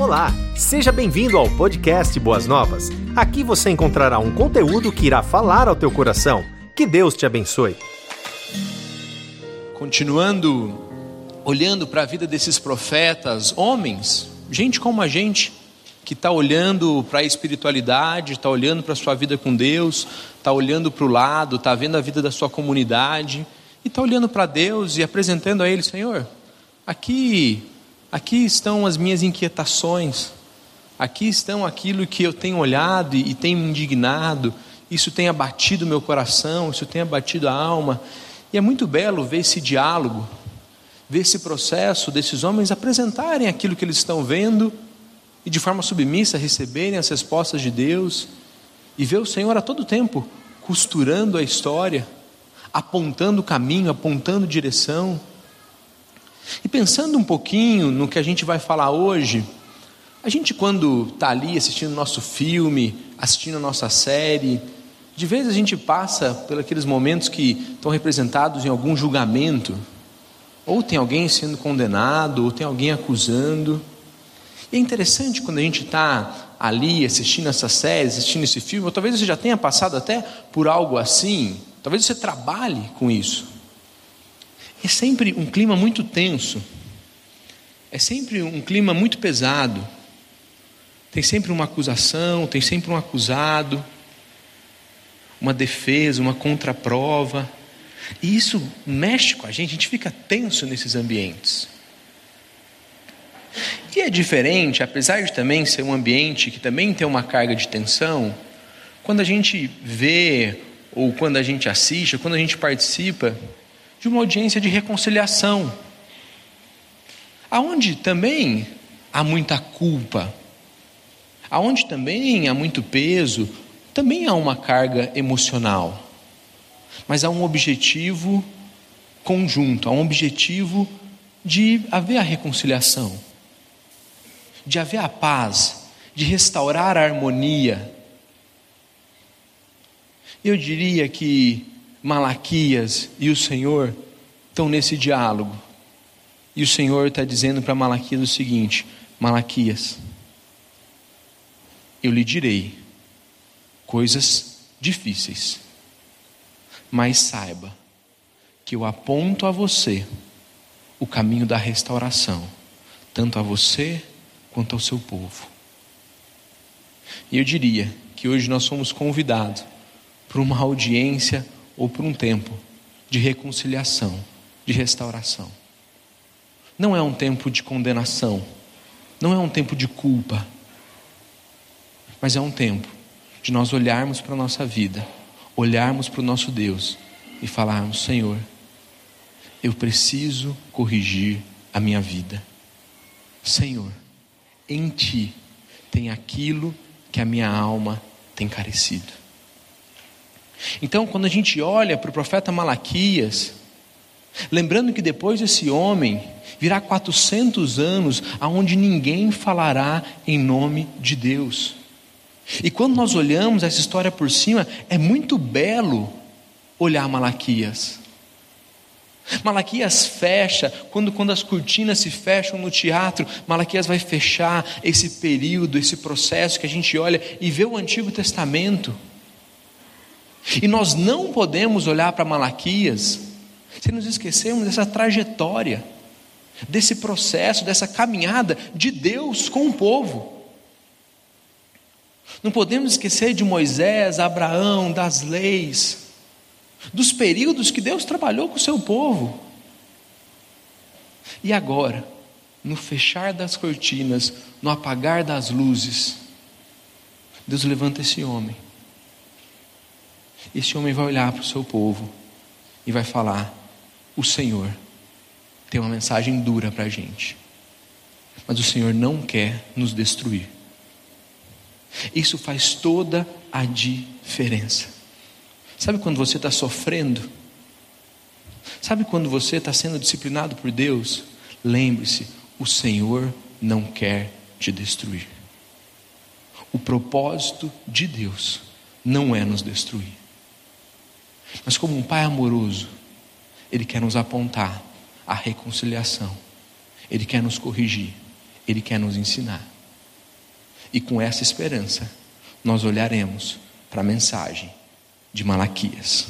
Olá, seja bem-vindo ao podcast Boas Novas. Aqui você encontrará um conteúdo que irá falar ao teu coração. Que Deus te abençoe. Continuando olhando para a vida desses profetas, homens, gente como a gente, que está olhando para a espiritualidade, está olhando para a sua vida com Deus, está olhando para o lado, está vendo a vida da sua comunidade, e está olhando para Deus e apresentando a Ele, Senhor, aqui, aqui estão as minhas inquietações, aqui estão aquilo que eu tenho olhado e, e tenho me indignado, isso tem abatido meu coração, isso tem abatido a alma, e é muito belo ver esse diálogo, ver esse processo desses homens apresentarem aquilo que eles estão vendo e de forma submissa receberem as respostas de Deus e ver o Senhor a todo tempo costurando a história, apontando o caminho, apontando direção. E pensando um pouquinho no que a gente vai falar hoje, a gente quando está ali assistindo nosso filme, assistindo a nossa série, de vez a gente passa aqueles momentos que estão representados em algum julgamento, ou tem alguém sendo condenado, ou tem alguém acusando. E é interessante quando a gente está ali assistindo essa série, assistindo esse filme, ou talvez você já tenha passado até por algo assim, talvez você trabalhe com isso. É sempre um clima muito tenso, é sempre um clima muito pesado. Tem sempre uma acusação, tem sempre um acusado, uma defesa, uma contraprova. E isso mexe com a gente, a gente fica tenso nesses ambientes. E é diferente, apesar de também ser um ambiente que também tem uma carga de tensão, quando a gente vê, ou quando a gente assiste, ou quando a gente participa de uma audiência de reconciliação, aonde também há muita culpa, aonde também há muito peso, também há uma carga emocional, mas há um objetivo conjunto, há um objetivo de haver a reconciliação de haver a paz, de restaurar a harmonia. Eu diria que Malaquias e o Senhor estão nesse diálogo. E o Senhor está dizendo para Malaquias o seguinte: Malaquias, eu lhe direi coisas difíceis, mas saiba que eu aponto a você o caminho da restauração, tanto a você quanto ao seu povo. E eu diria que hoje nós somos convidados para uma audiência ou por um tempo de reconciliação, de restauração. Não é um tempo de condenação, não é um tempo de culpa, mas é um tempo de nós olharmos para a nossa vida, olharmos para o nosso Deus e falarmos: Senhor, eu preciso corrigir a minha vida. Senhor, em ti tem aquilo que a minha alma tem carecido. Então, quando a gente olha para o profeta Malaquias, lembrando que depois desse homem virá 400 anos aonde ninguém falará em nome de Deus. E quando nós olhamos essa história por cima, é muito belo olhar Malaquias. Malaquias fecha, quando, quando as cortinas se fecham no teatro, Malaquias vai fechar esse período, esse processo que a gente olha e vê o Antigo Testamento. E nós não podemos olhar para Malaquias se nos esquecermos dessa trajetória, desse processo, dessa caminhada de Deus com o povo. Não podemos esquecer de Moisés, Abraão, das leis dos períodos que Deus trabalhou com o seu povo. E agora, no fechar das cortinas, no apagar das luzes, Deus levanta esse homem. Esse homem vai olhar para o seu povo e vai falar: O Senhor tem uma mensagem dura para a gente, mas o Senhor não quer nos destruir. Isso faz toda a diferença. Sabe quando você está sofrendo? Sabe quando você está sendo disciplinado por Deus? Lembre-se: o Senhor não quer te destruir. O propósito de Deus não é nos destruir. Mas, como um Pai amoroso, Ele quer nos apontar a reconciliação, Ele quer nos corrigir, Ele quer nos ensinar. E com essa esperança, nós olharemos para a mensagem de Malaquias.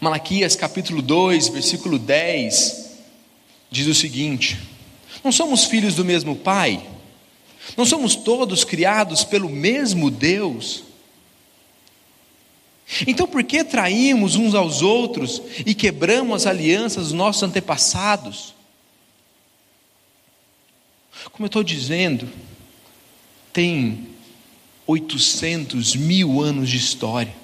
Malaquias capítulo 2, versículo 10, diz o seguinte: Não somos filhos do mesmo Pai? Não somos todos criados pelo mesmo Deus? Então por que traímos uns aos outros e quebramos as alianças dos nossos antepassados? Como eu estou dizendo, tem 800 mil anos de história,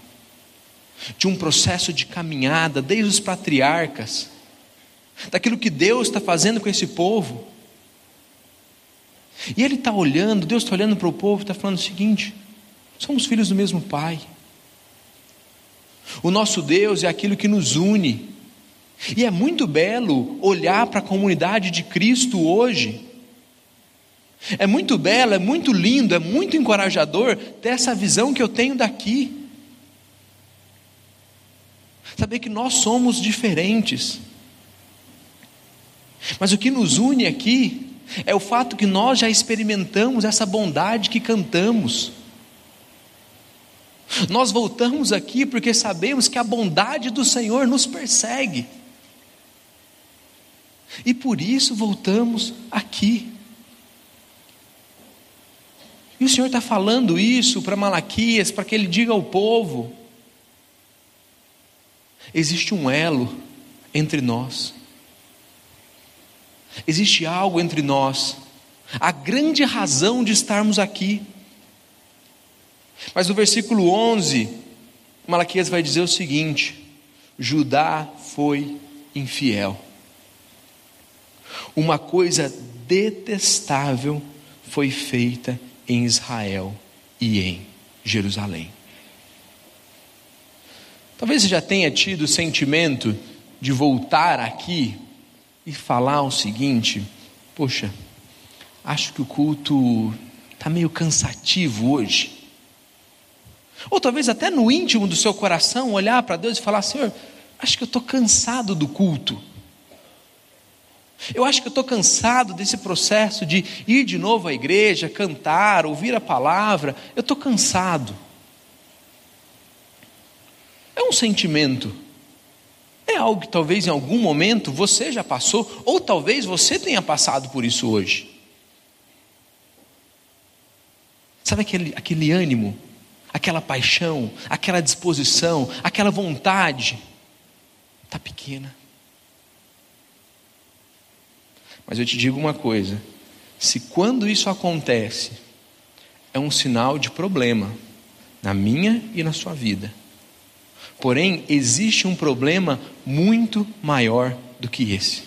de um processo de caminhada desde os patriarcas, daquilo que Deus está fazendo com esse povo. E Ele está olhando, Deus está olhando para o povo e está falando o seguinte: somos filhos do mesmo Pai. O nosso Deus é aquilo que nos une. E é muito belo olhar para a comunidade de Cristo hoje. É muito belo, é muito lindo, é muito encorajador ter essa visão que eu tenho daqui. Saber que nós somos diferentes. Mas o que nos une aqui é o fato que nós já experimentamos essa bondade que cantamos. Nós voltamos aqui porque sabemos que a bondade do Senhor nos persegue. E por isso voltamos aqui. E o Senhor está falando isso para Malaquias, para que ele diga ao povo: existe um elo entre nós, existe algo entre nós, a grande razão de estarmos aqui. Mas no versículo 11, Malaquias vai dizer o seguinte: Judá foi infiel. Uma coisa detestável foi feita em Israel e em Jerusalém. Talvez você já tenha tido o sentimento de voltar aqui e falar o seguinte: Poxa, acho que o culto está meio cansativo hoje. Ou talvez até no íntimo do seu coração olhar para Deus e falar: Senhor, acho que eu estou cansado do culto. Eu acho que eu estou cansado desse processo de ir de novo à igreja, cantar, ouvir a palavra. Eu estou cansado. É um sentimento. É algo que talvez em algum momento você já passou, ou talvez você tenha passado por isso hoje. Sabe aquele, aquele ânimo aquela paixão, aquela disposição, aquela vontade, está pequena. Mas eu te digo uma coisa: se quando isso acontece, é um sinal de problema na minha e na sua vida. Porém, existe um problema muito maior do que esse.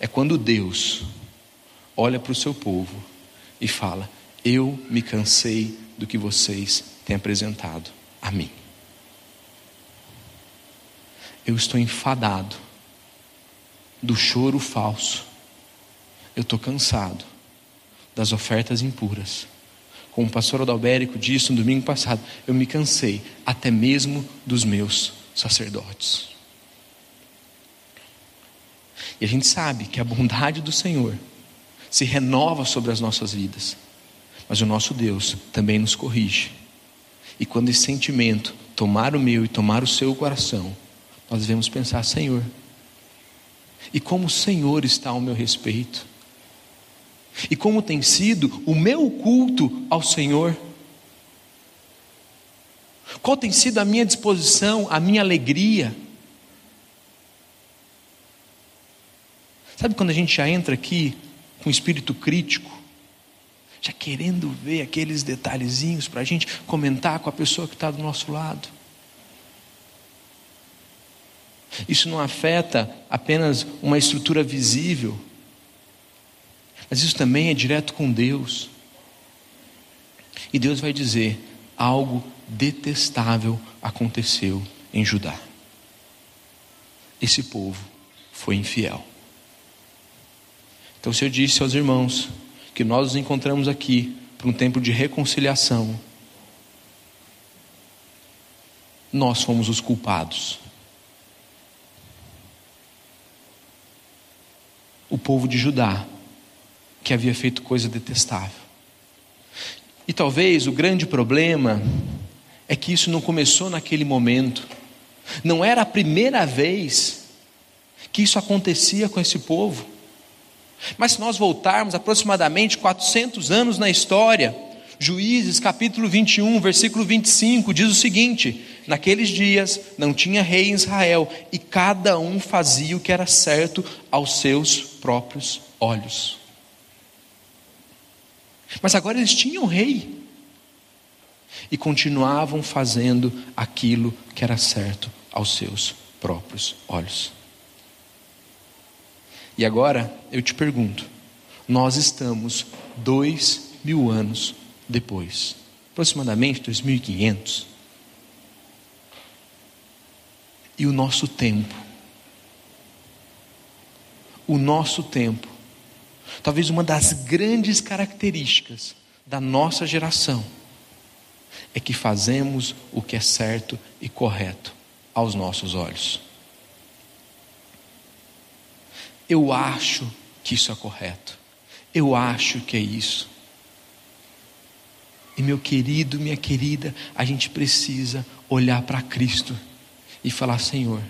É quando Deus olha para o seu povo e fala: Eu me cansei do que vocês têm apresentado a mim. Eu estou enfadado do choro falso. Eu estou cansado das ofertas impuras. Como o pastor Adalberico disse no domingo passado, eu me cansei até mesmo dos meus sacerdotes. E a gente sabe que a bondade do Senhor se renova sobre as nossas vidas. Mas o nosso Deus também nos corrige. E quando esse sentimento tomar o meu e tomar o seu coração, nós devemos pensar: Senhor, e como o Senhor está ao meu respeito? E como tem sido o meu culto ao Senhor? Qual tem sido a minha disposição, a minha alegria? Sabe quando a gente já entra aqui com espírito crítico? Já querendo ver aqueles detalhezinhos para a gente comentar com a pessoa que está do nosso lado. Isso não afeta apenas uma estrutura visível, mas isso também é direto com Deus. E Deus vai dizer: algo detestável aconteceu em Judá. Esse povo foi infiel. Então, se eu disse aos irmãos que nós nos encontramos aqui para um tempo de reconciliação, nós fomos os culpados. O povo de Judá que havia feito coisa detestável. E talvez o grande problema é que isso não começou naquele momento. Não era a primeira vez que isso acontecia com esse povo. Mas se nós voltarmos aproximadamente 400 anos na história, Juízes capítulo 21, versículo 25, diz o seguinte: Naqueles dias não tinha rei em Israel, e cada um fazia o que era certo aos seus próprios olhos. Mas agora eles tinham rei, e continuavam fazendo aquilo que era certo aos seus próprios olhos. E agora eu te pergunto: nós estamos dois mil anos depois, aproximadamente 2500. E o nosso tempo, o nosso tempo, talvez uma das grandes características da nossa geração, é que fazemos o que é certo e correto aos nossos olhos. Eu acho que isso é correto. Eu acho que é isso. E meu querido, minha querida, a gente precisa olhar para Cristo e falar: Senhor,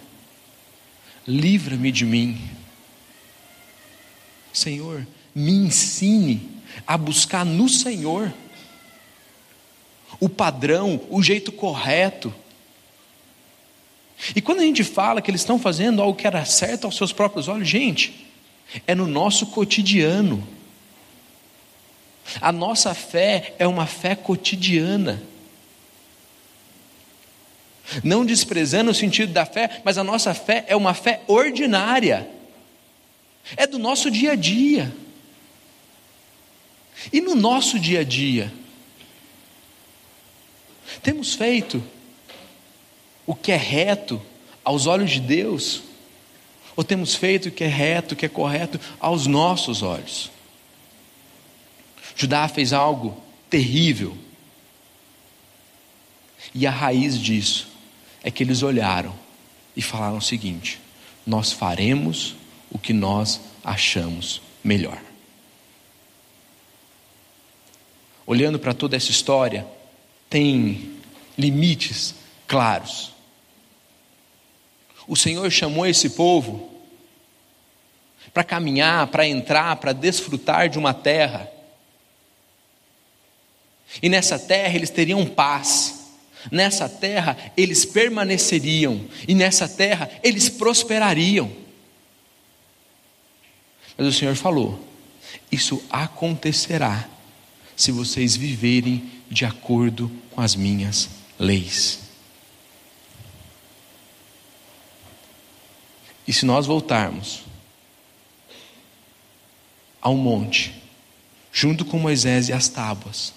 livra-me de mim. Senhor, me ensine a buscar no Senhor o padrão, o jeito correto. E quando a gente fala que eles estão fazendo algo que era certo aos seus próprios olhos, gente, é no nosso cotidiano. A nossa fé é uma fé cotidiana. Não desprezando o sentido da fé, mas a nossa fé é uma fé ordinária. É do nosso dia a dia. E no nosso dia a dia, temos feito o que é reto aos olhos de Deus? Ou temos feito o que é reto, o que é correto aos nossos olhos? Judá fez algo terrível. E a raiz disso é que eles olharam e falaram o seguinte: nós faremos o que nós achamos melhor. Olhando para toda essa história, tem limites claros. O Senhor chamou esse povo para caminhar, para entrar, para desfrutar de uma terra e nessa terra eles teriam paz, nessa terra eles permaneceriam, e nessa terra eles prosperariam. Mas o Senhor falou: Isso acontecerá se vocês viverem de acordo com as minhas leis. E se nós voltarmos ao monte, junto com Moisés e as tábuas,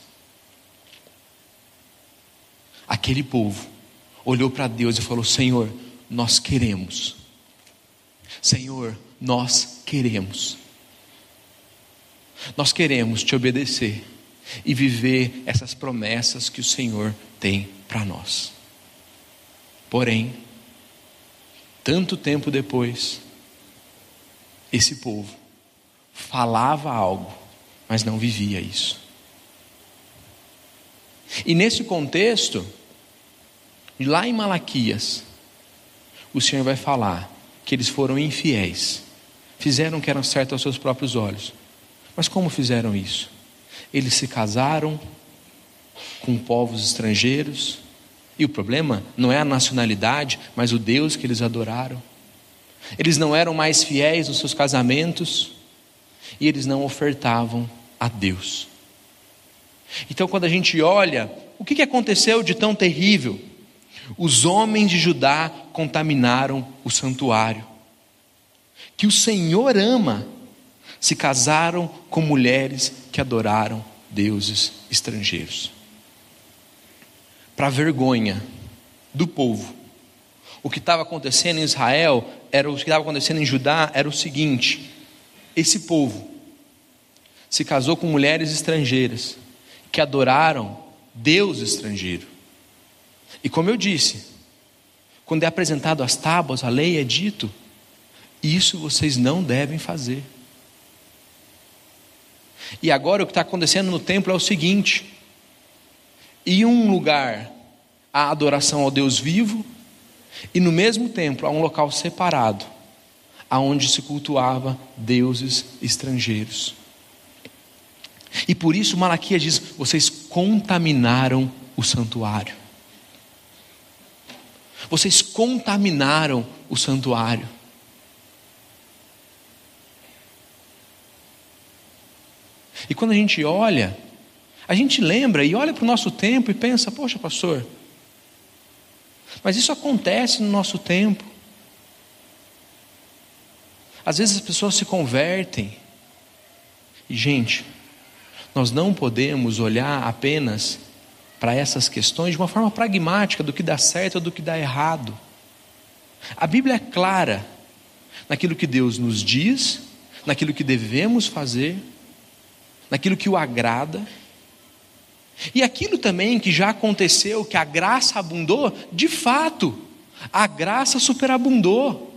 aquele povo olhou para Deus e falou: Senhor, nós queremos. Senhor, nós queremos. Nós queremos te obedecer e viver essas promessas que o Senhor tem para nós. Porém, tanto tempo depois, esse povo falava algo, mas não vivia isso. E nesse contexto, lá em Malaquias, o Senhor vai falar que eles foram infiéis, fizeram o que era certo aos seus próprios olhos. Mas como fizeram isso? Eles se casaram com povos estrangeiros, e o problema não é a nacionalidade, mas o Deus que eles adoraram. Eles não eram mais fiéis nos seus casamentos, e eles não ofertavam a Deus. Então, quando a gente olha, o que aconteceu de tão terrível? Os homens de Judá contaminaram o santuário, que o Senhor ama, se casaram com mulheres que adoraram deuses estrangeiros. Para vergonha do povo, o que estava acontecendo em Israel, era o que estava acontecendo em Judá, era o seguinte: esse povo se casou com mulheres estrangeiras que adoraram Deus estrangeiro. E como eu disse, quando é apresentado as tábuas, a lei é dito: isso vocês não devem fazer. E agora o que está acontecendo no templo é o seguinte: em um lugar há adoração ao Deus vivo, e no mesmo templo há um local separado, aonde se cultuava deuses estrangeiros. E por isso Malaquias diz: vocês contaminaram o santuário. Vocês contaminaram o santuário. E quando a gente olha, a gente lembra e olha para o nosso tempo e pensa: poxa, pastor, mas isso acontece no nosso tempo. Às vezes as pessoas se convertem. E, gente, nós não podemos olhar apenas para essas questões de uma forma pragmática do que dá certo ou do que dá errado. A Bíblia é clara naquilo que Deus nos diz, naquilo que devemos fazer, naquilo que o agrada. E aquilo também que já aconteceu, que a graça abundou, de fato, a graça superabundou.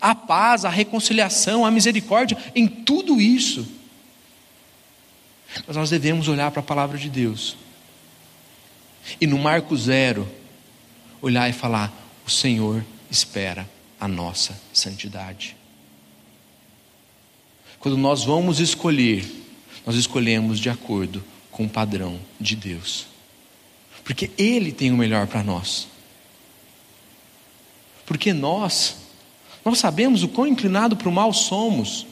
A paz, a reconciliação, a misericórdia, em tudo isso. Mas nós devemos olhar para a palavra de Deus. E no marco zero, olhar e falar: o Senhor espera a nossa santidade. Quando nós vamos escolher, nós escolhemos de acordo com o padrão de Deus, porque Ele tem o melhor para nós. Porque nós, nós sabemos o quão inclinado para o mal somos,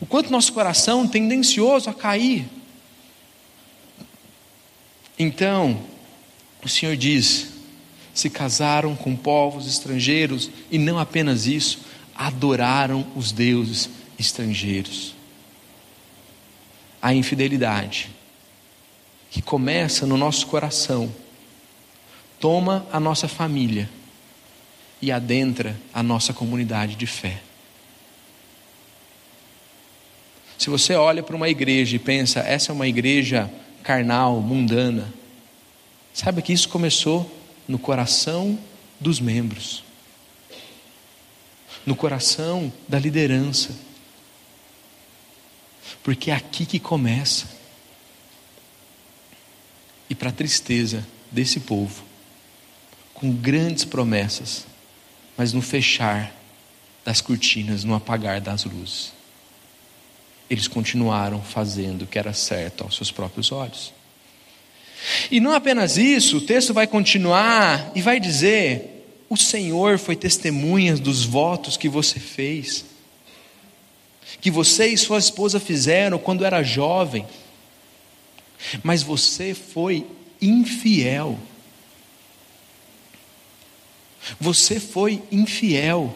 o quanto nosso coração tendencioso a cair. Então, o Senhor diz: se casaram com povos estrangeiros, e não apenas isso, adoraram os deuses estrangeiros. A infidelidade, que começa no nosso coração, toma a nossa família e adentra a nossa comunidade de fé. Se você olha para uma igreja e pensa, essa é uma igreja carnal, mundana, saiba que isso começou no coração dos membros, no coração da liderança, porque é aqui que começa. E para a tristeza desse povo, com grandes promessas, mas no fechar das cortinas, no apagar das luzes eles continuaram fazendo o que era certo aos seus próprios olhos. E não apenas isso, o texto vai continuar e vai dizer: O Senhor foi testemunha dos votos que você fez, que você e sua esposa fizeram quando era jovem, mas você foi infiel. Você foi infiel.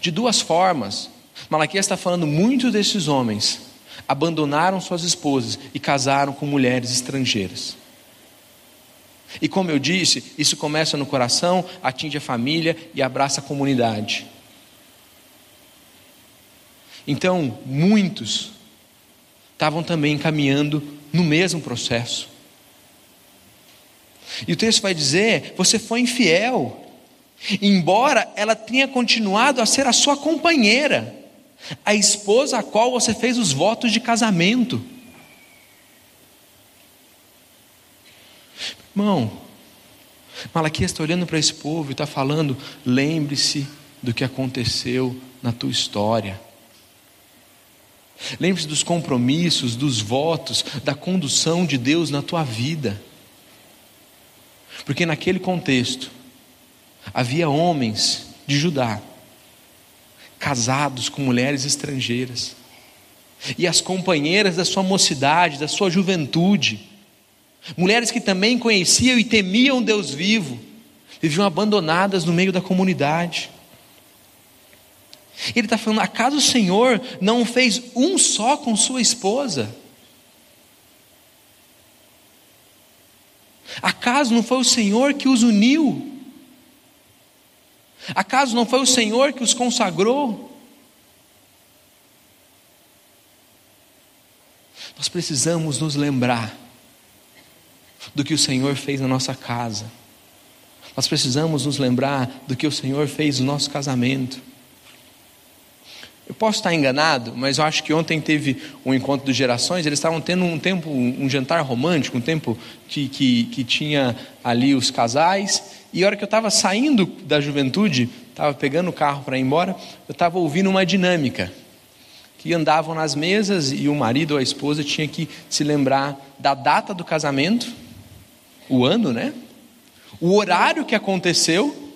De duas formas. Malaquias está falando muito desses homens abandonaram suas esposas e casaram com mulheres estrangeiras. E como eu disse, isso começa no coração, atinge a família e abraça a comunidade. Então, muitos estavam também caminhando no mesmo processo. E o texto vai dizer: você foi infiel, embora ela tenha continuado a ser a sua companheira a esposa a qual você fez os votos de casamento. Irmão, Malaquias está olhando para esse povo e está falando: lembre-se do que aconteceu na tua história. Lembre-se dos compromissos, dos votos, da condução de Deus na tua vida. Porque naquele contexto, havia homens de Judá casados com mulheres estrangeiras. E as companheiras da sua mocidade, da sua juventude, mulheres que também conheciam e temiam Deus vivo, viviam abandonadas no meio da comunidade. Ele está falando: acaso o Senhor não fez um só com sua esposa? Acaso não foi o Senhor que os uniu? Acaso não foi o Senhor que os consagrou? Nós precisamos nos lembrar do que o Senhor fez na nossa casa. Nós precisamos nos lembrar do que o Senhor fez no nosso casamento. Eu posso estar enganado, mas eu acho que ontem teve um encontro dos gerações, eles estavam tendo um tempo, um jantar romântico, um tempo que, que, que tinha ali os casais, e a hora que eu estava saindo da juventude, estava pegando o carro para ir embora, eu estava ouvindo uma dinâmica, que andavam nas mesas e o marido ou a esposa tinha que se lembrar da data do casamento, o ano, né? O horário que aconteceu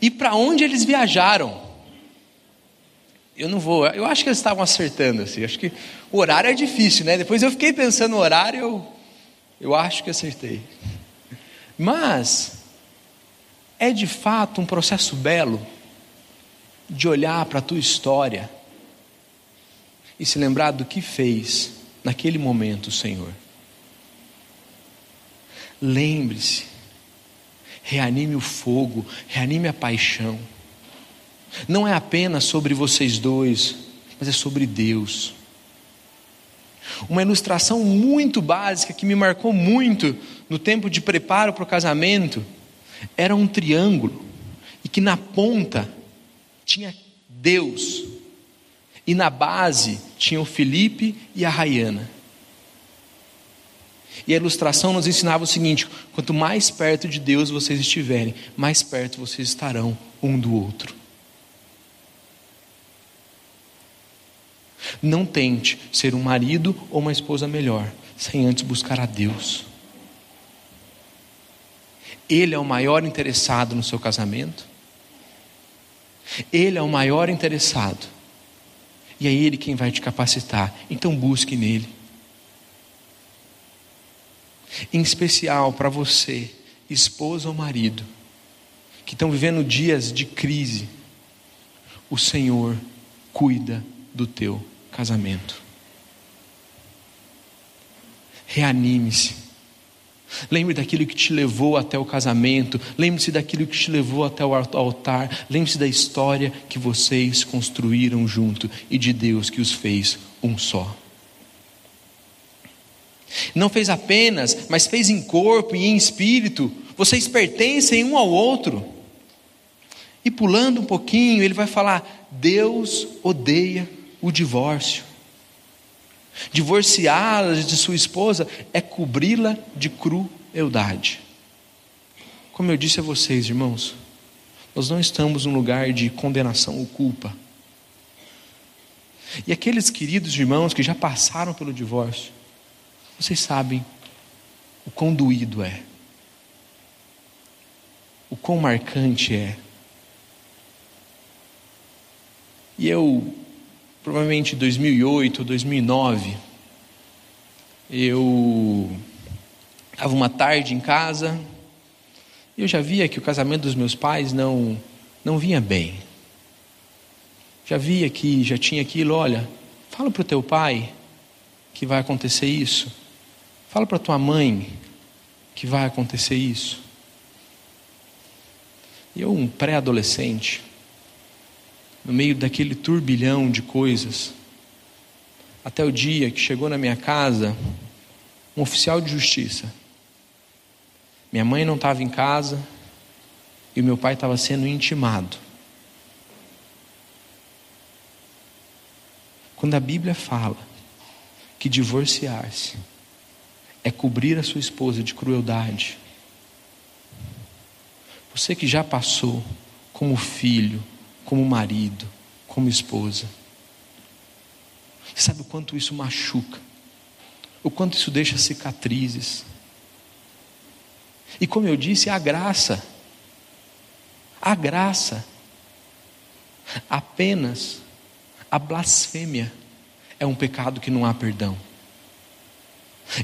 e para onde eles viajaram. Eu não vou, eu acho que eles estavam acertando assim. Acho que o horário é difícil, né? Depois eu fiquei pensando no horário, eu, eu acho que acertei. Mas é de fato um processo belo de olhar para a tua história e se lembrar do que fez naquele momento o Senhor. Lembre-se, reanime o fogo, reanime a paixão. Não é apenas sobre vocês dois, mas é sobre Deus. Uma ilustração muito básica que me marcou muito no tempo de preparo para o casamento era um triângulo e que na ponta tinha Deus e na base tinha o Felipe e a Rayana. E a ilustração nos ensinava o seguinte: quanto mais perto de Deus vocês estiverem, mais perto vocês estarão um do outro. Não tente ser um marido ou uma esposa melhor, sem antes buscar a Deus. Ele é o maior interessado no seu casamento. Ele é o maior interessado. E é Ele quem vai te capacitar. Então busque nele. Em especial para você, esposa ou marido, que estão vivendo dias de crise, o Senhor cuida do teu casamento. Reanime-se. Lembre daquilo que te levou até o casamento. Lembre-se daquilo que te levou até o altar. Lembre-se da história que vocês construíram junto e de Deus que os fez um só. Não fez apenas, mas fez em corpo e em espírito. Vocês pertencem um ao outro. E pulando um pouquinho, ele vai falar: Deus odeia o divórcio. Divorciá-la de sua esposa é cobri-la de crueldade. Como eu disse a vocês, irmãos, nós não estamos num lugar de condenação ou culpa. E aqueles queridos irmãos que já passaram pelo divórcio, vocês sabem o quão doído é, o quão marcante é. E eu provavelmente 2008, 2009, eu estava uma tarde em casa e eu já via que o casamento dos meus pais não não vinha bem. Já via que já tinha aquilo, olha, fala para o teu pai que vai acontecer isso. Fala para tua mãe que vai acontecer isso. E eu, um pré-adolescente, no meio daquele turbilhão de coisas, até o dia que chegou na minha casa um oficial de justiça. Minha mãe não estava em casa e meu pai estava sendo intimado. Quando a Bíblia fala que divorciar-se é cobrir a sua esposa de crueldade, você que já passou como filho, como marido, como esposa. Sabe o quanto isso machuca? O quanto isso deixa cicatrizes? E como eu disse, a graça, a graça, apenas a blasfêmia é um pecado que não há perdão.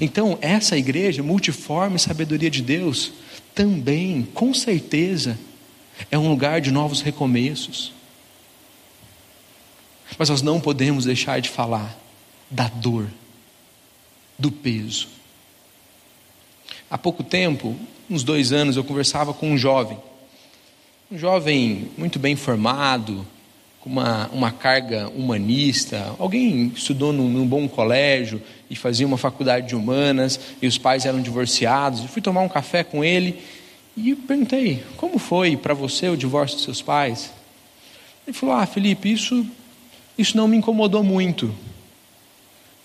Então, essa igreja, multiforme sabedoria de Deus, também, com certeza, é um lugar de novos recomeços. Mas nós não podemos deixar de falar da dor, do peso. Há pouco tempo, uns dois anos, eu conversava com um jovem, um jovem muito bem formado, com uma, uma carga humanista, alguém estudou num, num bom colégio e fazia uma faculdade de humanas, e os pais eram divorciados. Eu fui tomar um café com ele e perguntei: como foi para você o divórcio dos seus pais? Ele falou: Ah, Felipe, isso, isso não me incomodou muito.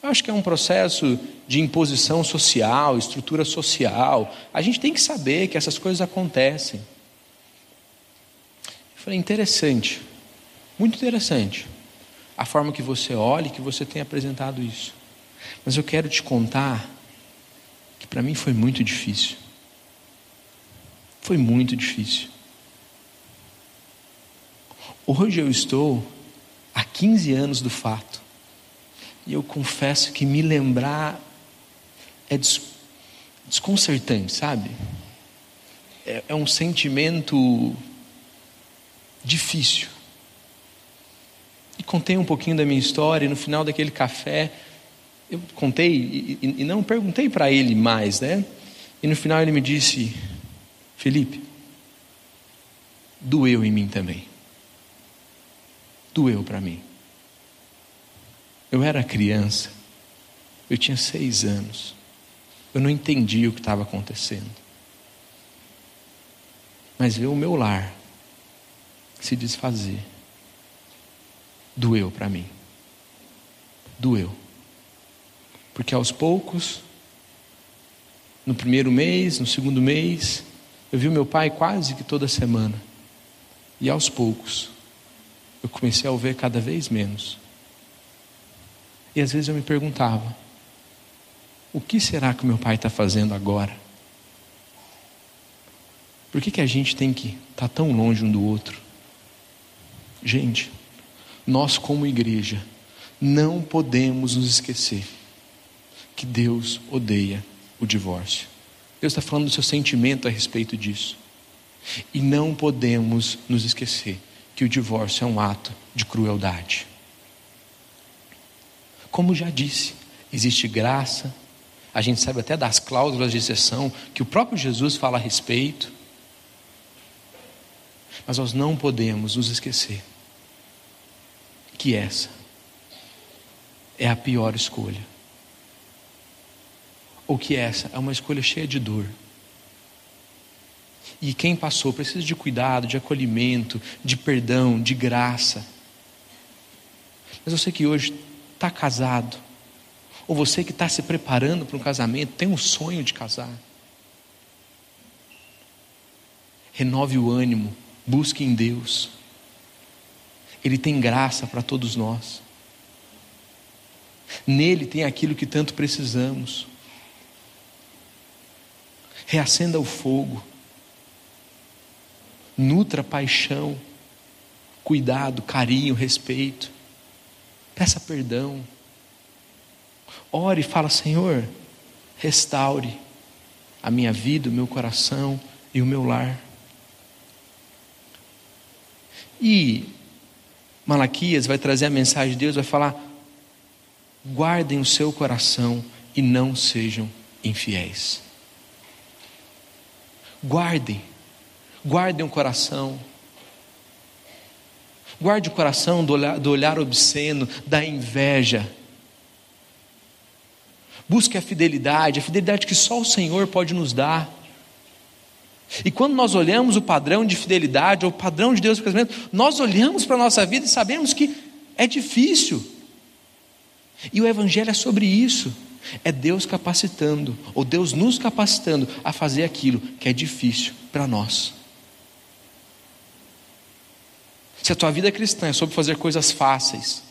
Eu acho que é um processo de imposição social, estrutura social. A gente tem que saber que essas coisas acontecem. Eu falei: interessante, muito interessante a forma que você olha e que você tem apresentado isso. Mas eu quero te contar que para mim foi muito difícil. Foi muito difícil. Hoje eu estou há 15 anos do fato. E eu confesso que me lembrar é des desconcertante, sabe? É, é um sentimento difícil. E contei um pouquinho da minha história, e no final daquele café, eu contei e, e, e não perguntei para ele mais, né? E no final ele me disse: Felipe, doeu em mim também doeu para mim. Eu era criança, eu tinha seis anos, eu não entendia o que estava acontecendo. Mas ver o meu lar se desfazer, doeu para mim. Doeu. Porque aos poucos, no primeiro mês, no segundo mês, eu vi o meu pai quase que toda semana. E aos poucos, eu comecei a o ver cada vez menos. E às vezes eu me perguntava: o que será que meu pai está fazendo agora? Por que, que a gente tem que estar tá tão longe um do outro? Gente, nós como igreja não podemos nos esquecer que Deus odeia o divórcio. Deus está falando do seu sentimento a respeito disso. E não podemos nos esquecer que o divórcio é um ato de crueldade. Como já disse, existe graça, a gente sabe até das cláusulas de exceção que o próprio Jesus fala a respeito, mas nós não podemos nos esquecer que essa é a pior escolha, ou que essa é uma escolha cheia de dor. E quem passou precisa de cuidado, de acolhimento, de perdão, de graça. Mas você que hoje está casado, ou você que está se preparando para um casamento, tem um sonho de casar. Renove o ânimo, busque em Deus. Ele tem graça para todos nós. Nele tem aquilo que tanto precisamos. Reacenda o fogo nutra paixão, cuidado, carinho, respeito. Peça perdão. Ore e fala: Senhor, restaure a minha vida, o meu coração e o meu lar. E Malaquias vai trazer a mensagem de Deus, vai falar: guardem o seu coração e não sejam infiéis. Guardem Guardem o coração. Guarde o coração do olhar, do olhar obsceno, da inveja. Busque a fidelidade, a fidelidade que só o Senhor pode nos dar. E quando nós olhamos o padrão de fidelidade, ou o padrão de Deus para casamento, nós olhamos para a nossa vida e sabemos que é difícil. E o Evangelho é sobre isso. É Deus capacitando, ou Deus nos capacitando a fazer aquilo que é difícil para nós. Se a tua vida cristã é sobre fazer coisas fáceis,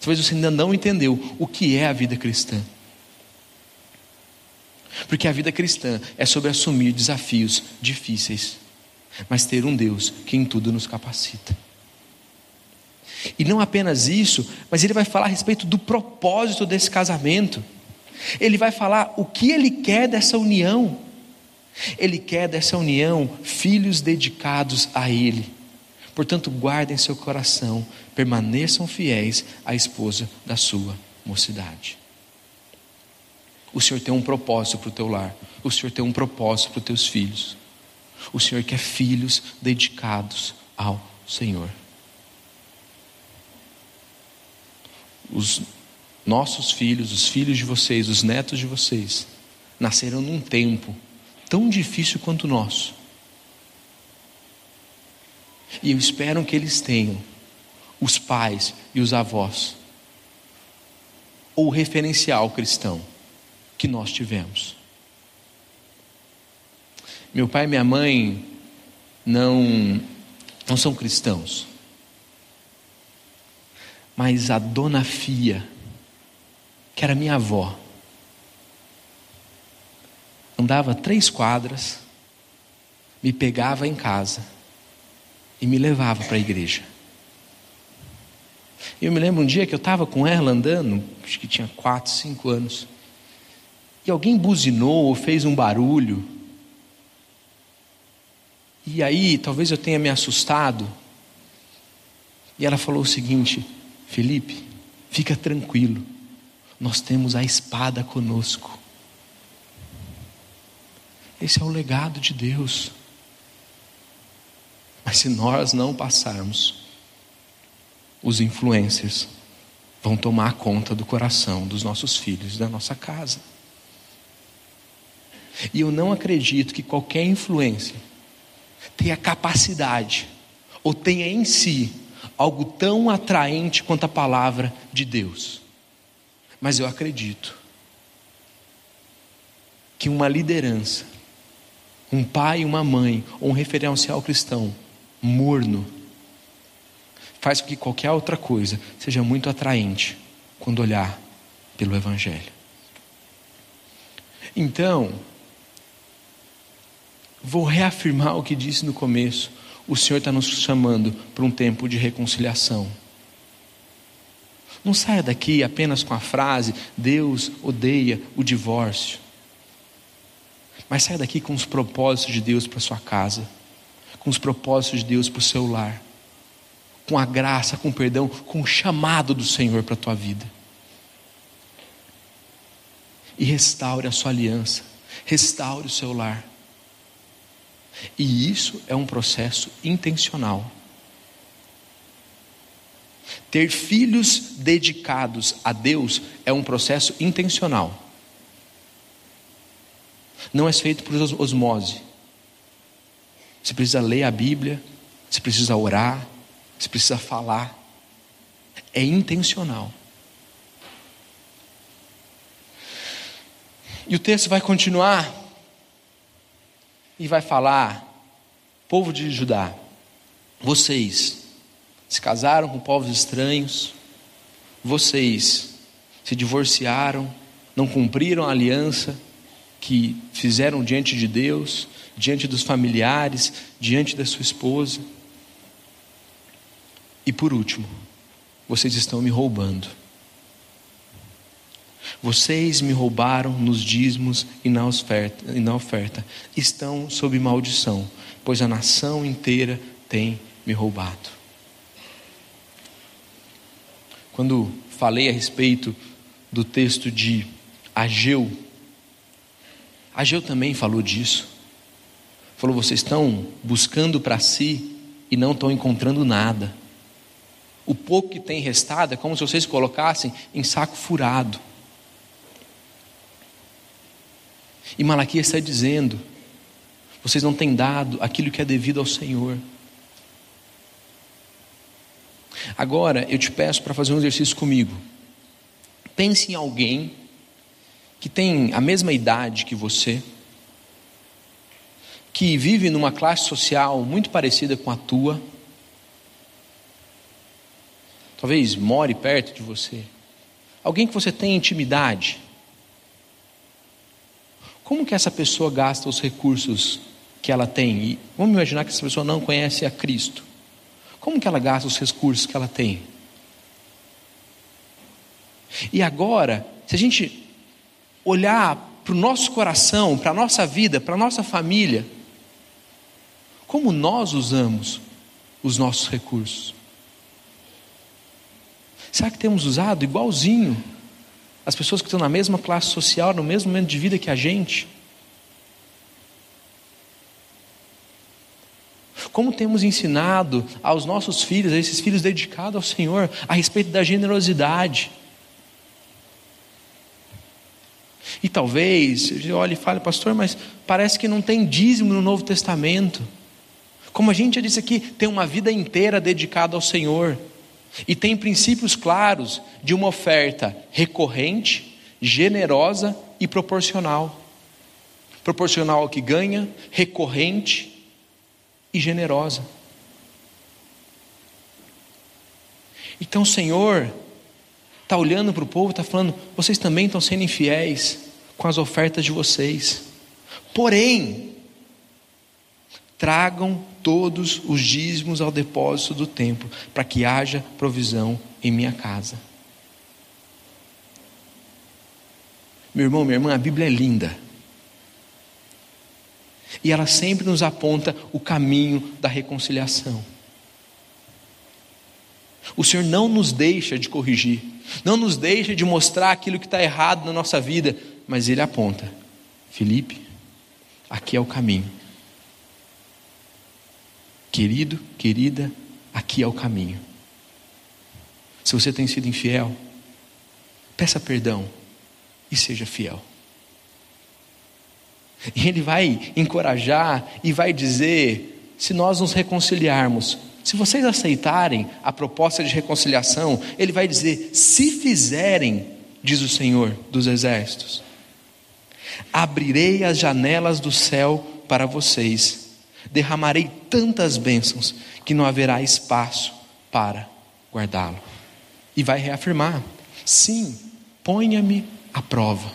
talvez você ainda não entendeu o que é a vida cristã. Porque a vida cristã é sobre assumir desafios difíceis, mas ter um Deus que em tudo nos capacita. E não apenas isso, mas ele vai falar a respeito do propósito desse casamento. Ele vai falar o que ele quer dessa união. Ele quer dessa união filhos dedicados a ele. Portanto, guardem seu coração, permaneçam fiéis à esposa da sua mocidade. O Senhor tem um propósito para o teu lar, o Senhor tem um propósito para os teus filhos. O Senhor quer filhos dedicados ao Senhor. Os nossos filhos, os filhos de vocês, os netos de vocês, nasceram num tempo tão difícil quanto o nosso E eu espero que eles tenham os pais e os avós, ou o referencial cristão que nós tivemos. Meu pai e minha mãe não, não são cristãos, mas a dona Fia, que era minha avó, andava três quadras, me pegava em casa e me levava para a igreja. Eu me lembro um dia que eu estava com ela andando, acho que tinha quatro, cinco anos, e alguém buzinou ou fez um barulho. E aí, talvez eu tenha me assustado. E ela falou o seguinte: Felipe, fica tranquilo, nós temos a espada conosco. Esse é o legado de Deus. Mas se nós não passarmos, os influencers vão tomar conta do coração dos nossos filhos, da nossa casa. E eu não acredito que qualquer influência tenha capacidade ou tenha em si algo tão atraente quanto a palavra de Deus. Mas eu acredito que uma liderança, um pai, uma mãe ou um referencial cristão morno faz com que qualquer outra coisa seja muito atraente quando olhar pelo Evangelho. Então, vou reafirmar o que disse no começo: o Senhor está nos chamando para um tempo de reconciliação. Não saia daqui apenas com a frase: Deus odeia o divórcio. Mas saia daqui com os propósitos de Deus para sua casa, com os propósitos de Deus para o seu lar com a graça, com o perdão, com o chamado do Senhor para a tua vida. E restaure a sua aliança, restaure o seu lar. E isso é um processo intencional. Ter filhos dedicados a Deus é um processo intencional. Não é feito por osmose. Você precisa ler a Bíblia, você precisa orar, você precisa falar. É intencional. E o texto vai continuar e vai falar: povo de Judá, vocês se casaram com povos estranhos, vocês se divorciaram, não cumpriram a aliança que fizeram diante de Deus, diante dos familiares, diante da sua esposa. E por último, vocês estão me roubando. Vocês me roubaram nos dízimos e na oferta, e na oferta. Estão sob maldição, pois a nação inteira tem me roubado. Quando falei a respeito do texto de Ageu, Ageu também falou disso. Falou: vocês estão buscando para si e não estão encontrando nada. O pouco que tem restado é como se vocês colocassem em saco furado. E Malaquias está dizendo: vocês não têm dado aquilo que é devido ao Senhor. Agora eu te peço para fazer um exercício comigo. Pense em alguém que tem a mesma idade que você, que vive numa classe social muito parecida com a tua talvez more perto de você, alguém que você tem intimidade. Como que essa pessoa gasta os recursos que ela tem? E vamos imaginar que essa pessoa não conhece a Cristo. Como que ela gasta os recursos que ela tem? E agora, se a gente olhar para o nosso coração, para a nossa vida, para a nossa família, como nós usamos os nossos recursos? Será que temos usado igualzinho as pessoas que estão na mesma classe social, no mesmo momento de vida que a gente? Como temos ensinado aos nossos filhos, a esses filhos dedicados ao Senhor, a respeito da generosidade? E talvez, olhe e fale, pastor, mas parece que não tem dízimo no Novo Testamento. Como a gente já disse aqui, tem uma vida inteira dedicada ao Senhor. E tem princípios claros de uma oferta recorrente, generosa e proporcional. Proporcional ao que ganha, recorrente e generosa. Então o Senhor está olhando para o povo, está falando: vocês também estão sendo infiéis com as ofertas de vocês. Porém, tragam todos os dízimos ao depósito do templo, para que haja provisão em minha casa. Meu irmão, minha irmã, a Bíblia é linda. E ela sempre nos aponta o caminho da reconciliação. O Senhor não nos deixa de corrigir, não nos deixa de mostrar aquilo que está errado na nossa vida, mas Ele aponta: Felipe, aqui é o caminho. Querido, querida, aqui é o caminho. Se você tem sido infiel, peça perdão e seja fiel. E Ele vai encorajar e vai dizer: se nós nos reconciliarmos, se vocês aceitarem a proposta de reconciliação, ele vai dizer: se fizerem, diz o Senhor dos Exércitos, abrirei as janelas do céu para vocês, derramarei tantas bênçãos que não haverá espaço para guardá-lo. E vai reafirmar: sim, ponha-me à prova.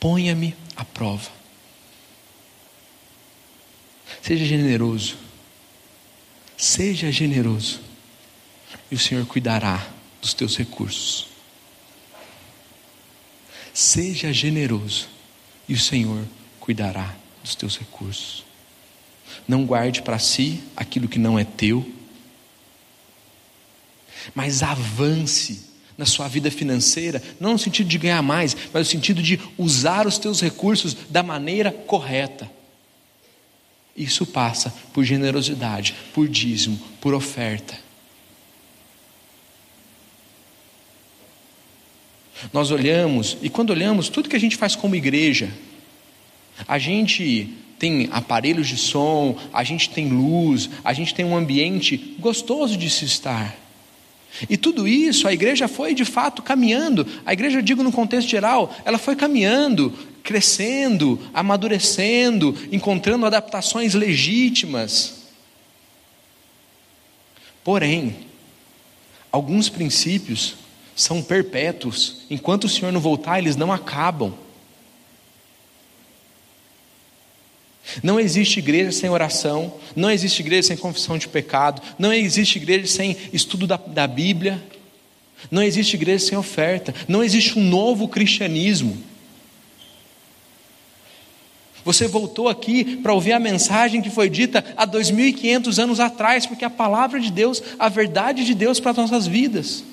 Ponha-me à prova. Seja generoso Seja generoso, e o Senhor cuidará dos teus recursos. Seja generoso, e o Senhor cuidará dos teus recursos. Não guarde para si aquilo que não é teu, mas avance na sua vida financeira, não no sentido de ganhar mais, mas no sentido de usar os teus recursos da maneira correta. Isso passa por generosidade, por dízimo, por oferta. Nós olhamos, e quando olhamos, tudo que a gente faz como igreja, a gente tem aparelhos de som, a gente tem luz, a gente tem um ambiente gostoso de se estar. E tudo isso, a igreja foi de fato caminhando, a igreja, eu digo no contexto geral, ela foi caminhando, crescendo, amadurecendo, encontrando adaptações legítimas. Porém, alguns princípios são perpétuos, enquanto o Senhor não voltar, eles não acabam. Não existe igreja sem oração, não existe igreja sem confissão de pecado, não existe igreja sem estudo da, da Bíblia, não existe igreja sem oferta, não existe um novo cristianismo. Você voltou aqui para ouvir a mensagem que foi dita há 2.500 anos atrás, porque a palavra de Deus, a verdade de Deus para as nossas vidas.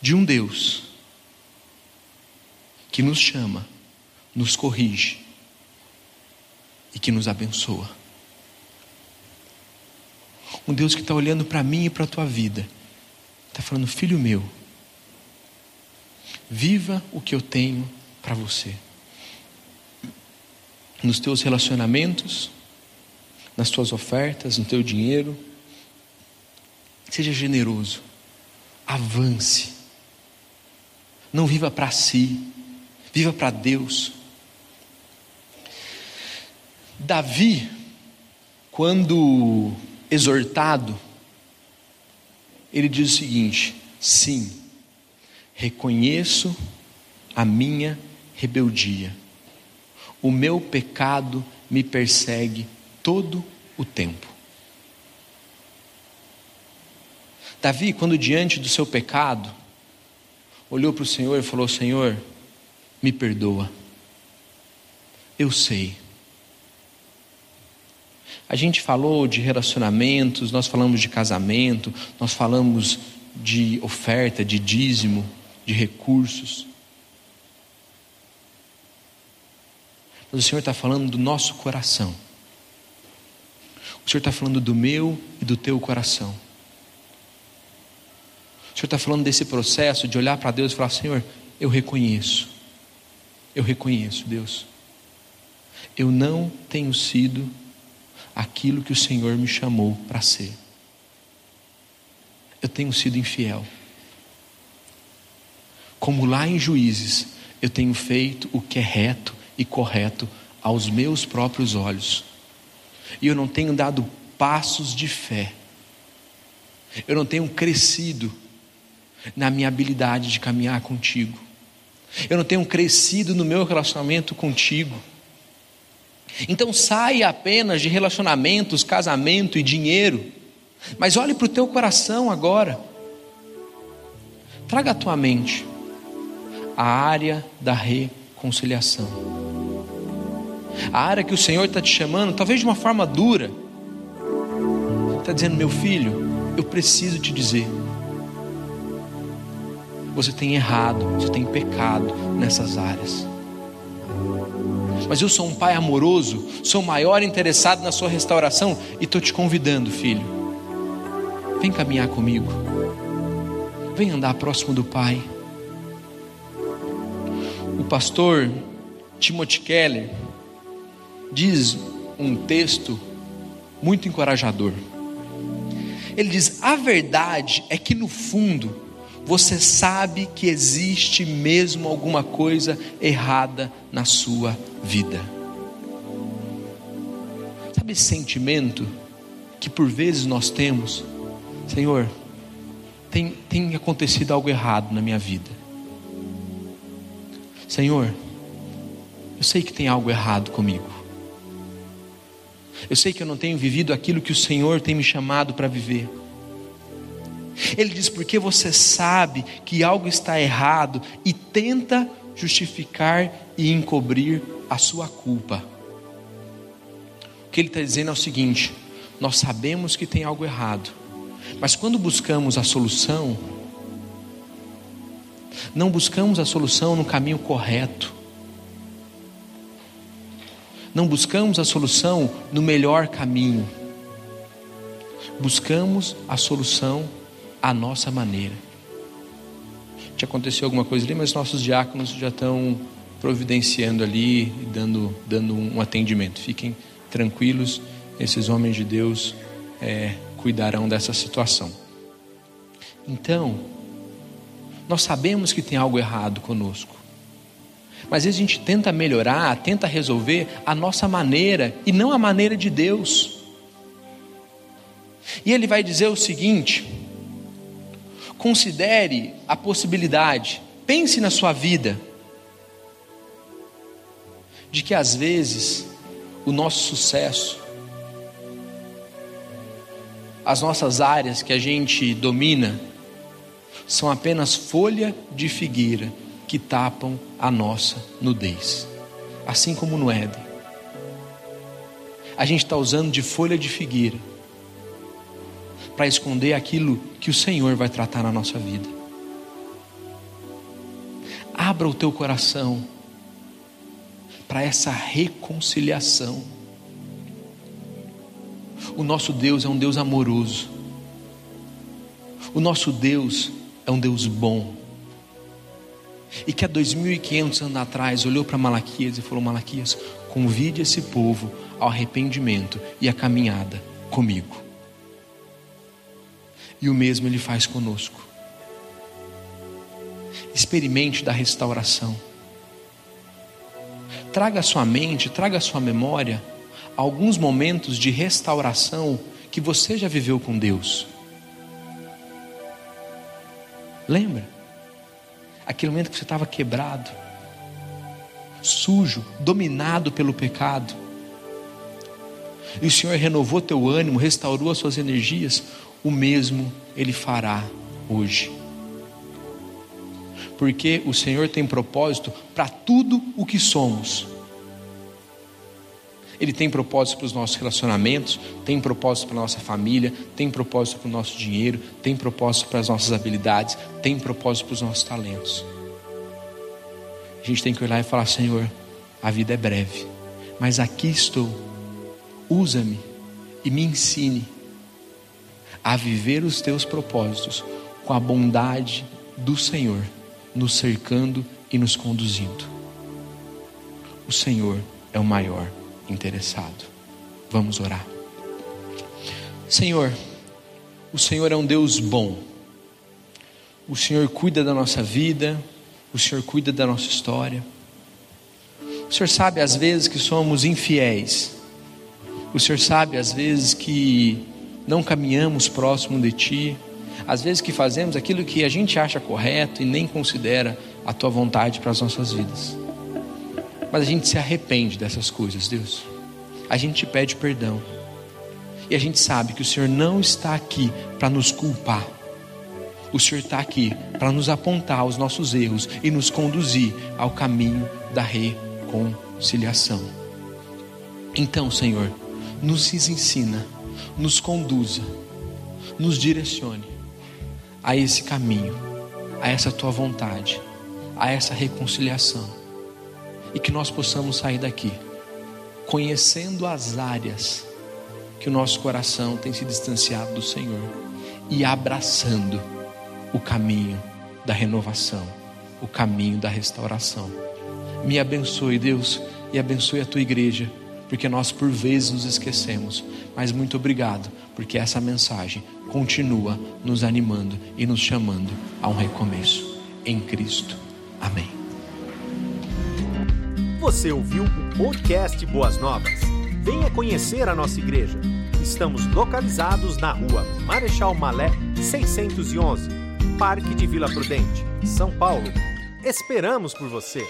De um Deus que nos chama nos corrige e que nos abençoa. Um Deus que está olhando para mim e para a tua vida, está falando, filho meu, viva o que eu tenho para você. Nos teus relacionamentos, nas tuas ofertas, no teu dinheiro, seja generoso, avance, não viva para si, viva para Deus. Davi, quando exortado, ele diz o seguinte: sim, reconheço a minha rebeldia, o meu pecado me persegue todo o tempo. Davi, quando diante do seu pecado, olhou para o Senhor e falou: Senhor, me perdoa, eu sei a gente falou de relacionamentos, nós falamos de casamento, nós falamos de oferta, de dízimo, de recursos. Mas o Senhor está falando do nosso coração. O Senhor está falando do meu e do teu coração. O Senhor está falando desse processo de olhar para Deus e falar: Senhor, eu reconheço. Eu reconheço, Deus. Eu não tenho sido aquilo que o Senhor me chamou para ser. Eu tenho sido infiel. Como lá em Juízes, eu tenho feito o que é reto e correto aos meus próprios olhos. E eu não tenho dado passos de fé. Eu não tenho crescido na minha habilidade de caminhar contigo. Eu não tenho crescido no meu relacionamento contigo. Então saia apenas de relacionamentos, casamento e dinheiro, mas olhe para o teu coração agora. Traga à tua mente a área da reconciliação. A área que o Senhor está te chamando, talvez de uma forma dura, está dizendo: meu filho, eu preciso te dizer, você tem errado, você tem pecado nessas áreas. Mas eu sou um pai amoroso, sou maior interessado na sua restauração e estou te convidando, filho. Vem caminhar comigo. Vem andar próximo do Pai. O pastor Timothy Keller diz um texto muito encorajador. Ele diz: A verdade é que no fundo você sabe que existe mesmo alguma coisa errada na sua vida. Sabe esse sentimento que por vezes nós temos? Senhor, tem, tem acontecido algo errado na minha vida. Senhor, eu sei que tem algo errado comigo. Eu sei que eu não tenho vivido aquilo que o Senhor tem me chamado para viver. Ele diz: porque você sabe que algo está errado e tenta justificar e encobrir a sua culpa. O que ele está dizendo é o seguinte: nós sabemos que tem algo errado, mas quando buscamos a solução, não buscamos a solução no caminho correto, não buscamos a solução no melhor caminho, buscamos a solução à nossa maneira. Te aconteceu alguma coisa ali, mas nossos diáconos já estão providenciando ali dando, dando um atendimento. Fiquem tranquilos, esses homens de Deus é, cuidarão dessa situação. Então, nós sabemos que tem algo errado conosco. Mas às vezes a gente tenta melhorar, tenta resolver a nossa maneira e não a maneira de Deus. E ele vai dizer o seguinte: considere a possibilidade, pense na sua vida, de que às vezes o nosso sucesso, as nossas áreas que a gente domina, são apenas folha de figueira que tapam a nossa nudez, assim como no Éden. A gente está usando de folha de figueira para esconder aquilo que o Senhor vai tratar na nossa vida. Abra o teu coração para essa reconciliação. O nosso Deus é um Deus amoroso. O nosso Deus é um Deus bom e que há 2.500 anos atrás olhou para Malaquias e falou: Malaquias, convide esse povo ao arrependimento e à caminhada comigo. E o mesmo ele faz conosco. Experimente da restauração. Traga à sua mente, traga à sua memória alguns momentos de restauração que você já viveu com Deus. Lembra? aquele momento que você estava quebrado, sujo, dominado pelo pecado. E o Senhor renovou teu ânimo, restaurou as suas energias, o mesmo Ele fará hoje. Porque o Senhor tem propósito para tudo o que somos. Ele tem propósito para os nossos relacionamentos, tem propósito para a nossa família, tem propósito para o nosso dinheiro, tem propósito para as nossas habilidades, tem propósito para os nossos talentos. A gente tem que olhar e falar: Senhor, a vida é breve, mas aqui estou, usa-me e me ensine a viver os teus propósitos com a bondade do Senhor nos cercando e nos conduzindo. O Senhor é o maior interessado. Vamos orar. Senhor, o Senhor é um Deus bom. O Senhor cuida da nossa vida, o Senhor cuida da nossa história. O Senhor sabe às vezes que somos infiéis. O Senhor sabe às vezes que não caminhamos próximo de Ti. Às vezes que fazemos aquilo que a gente acha correto e nem considera a Tua vontade para as nossas vidas. Mas a gente se arrepende dessas coisas, Deus. A gente te pede perdão. E a gente sabe que o Senhor não está aqui para nos culpar. O Senhor está aqui para nos apontar os nossos erros e nos conduzir ao caminho da reconciliação. Então, Senhor, nos ensina, nos conduza, nos direcione a esse caminho, a essa tua vontade, a essa reconciliação. E que nós possamos sair daqui conhecendo as áreas que o nosso coração tem se distanciado do Senhor e abraçando o caminho da renovação, o caminho da restauração. Me abençoe, Deus, e abençoe a tua igreja, porque nós por vezes nos esquecemos. Mas muito obrigado, porque essa mensagem continua nos animando e nos chamando a um recomeço em Cristo. Amém. Você ouviu o podcast Boas Novas? Venha conhecer a nossa igreja. Estamos localizados na rua Marechal Malé 611, Parque de Vila Prudente, São Paulo. Esperamos por você!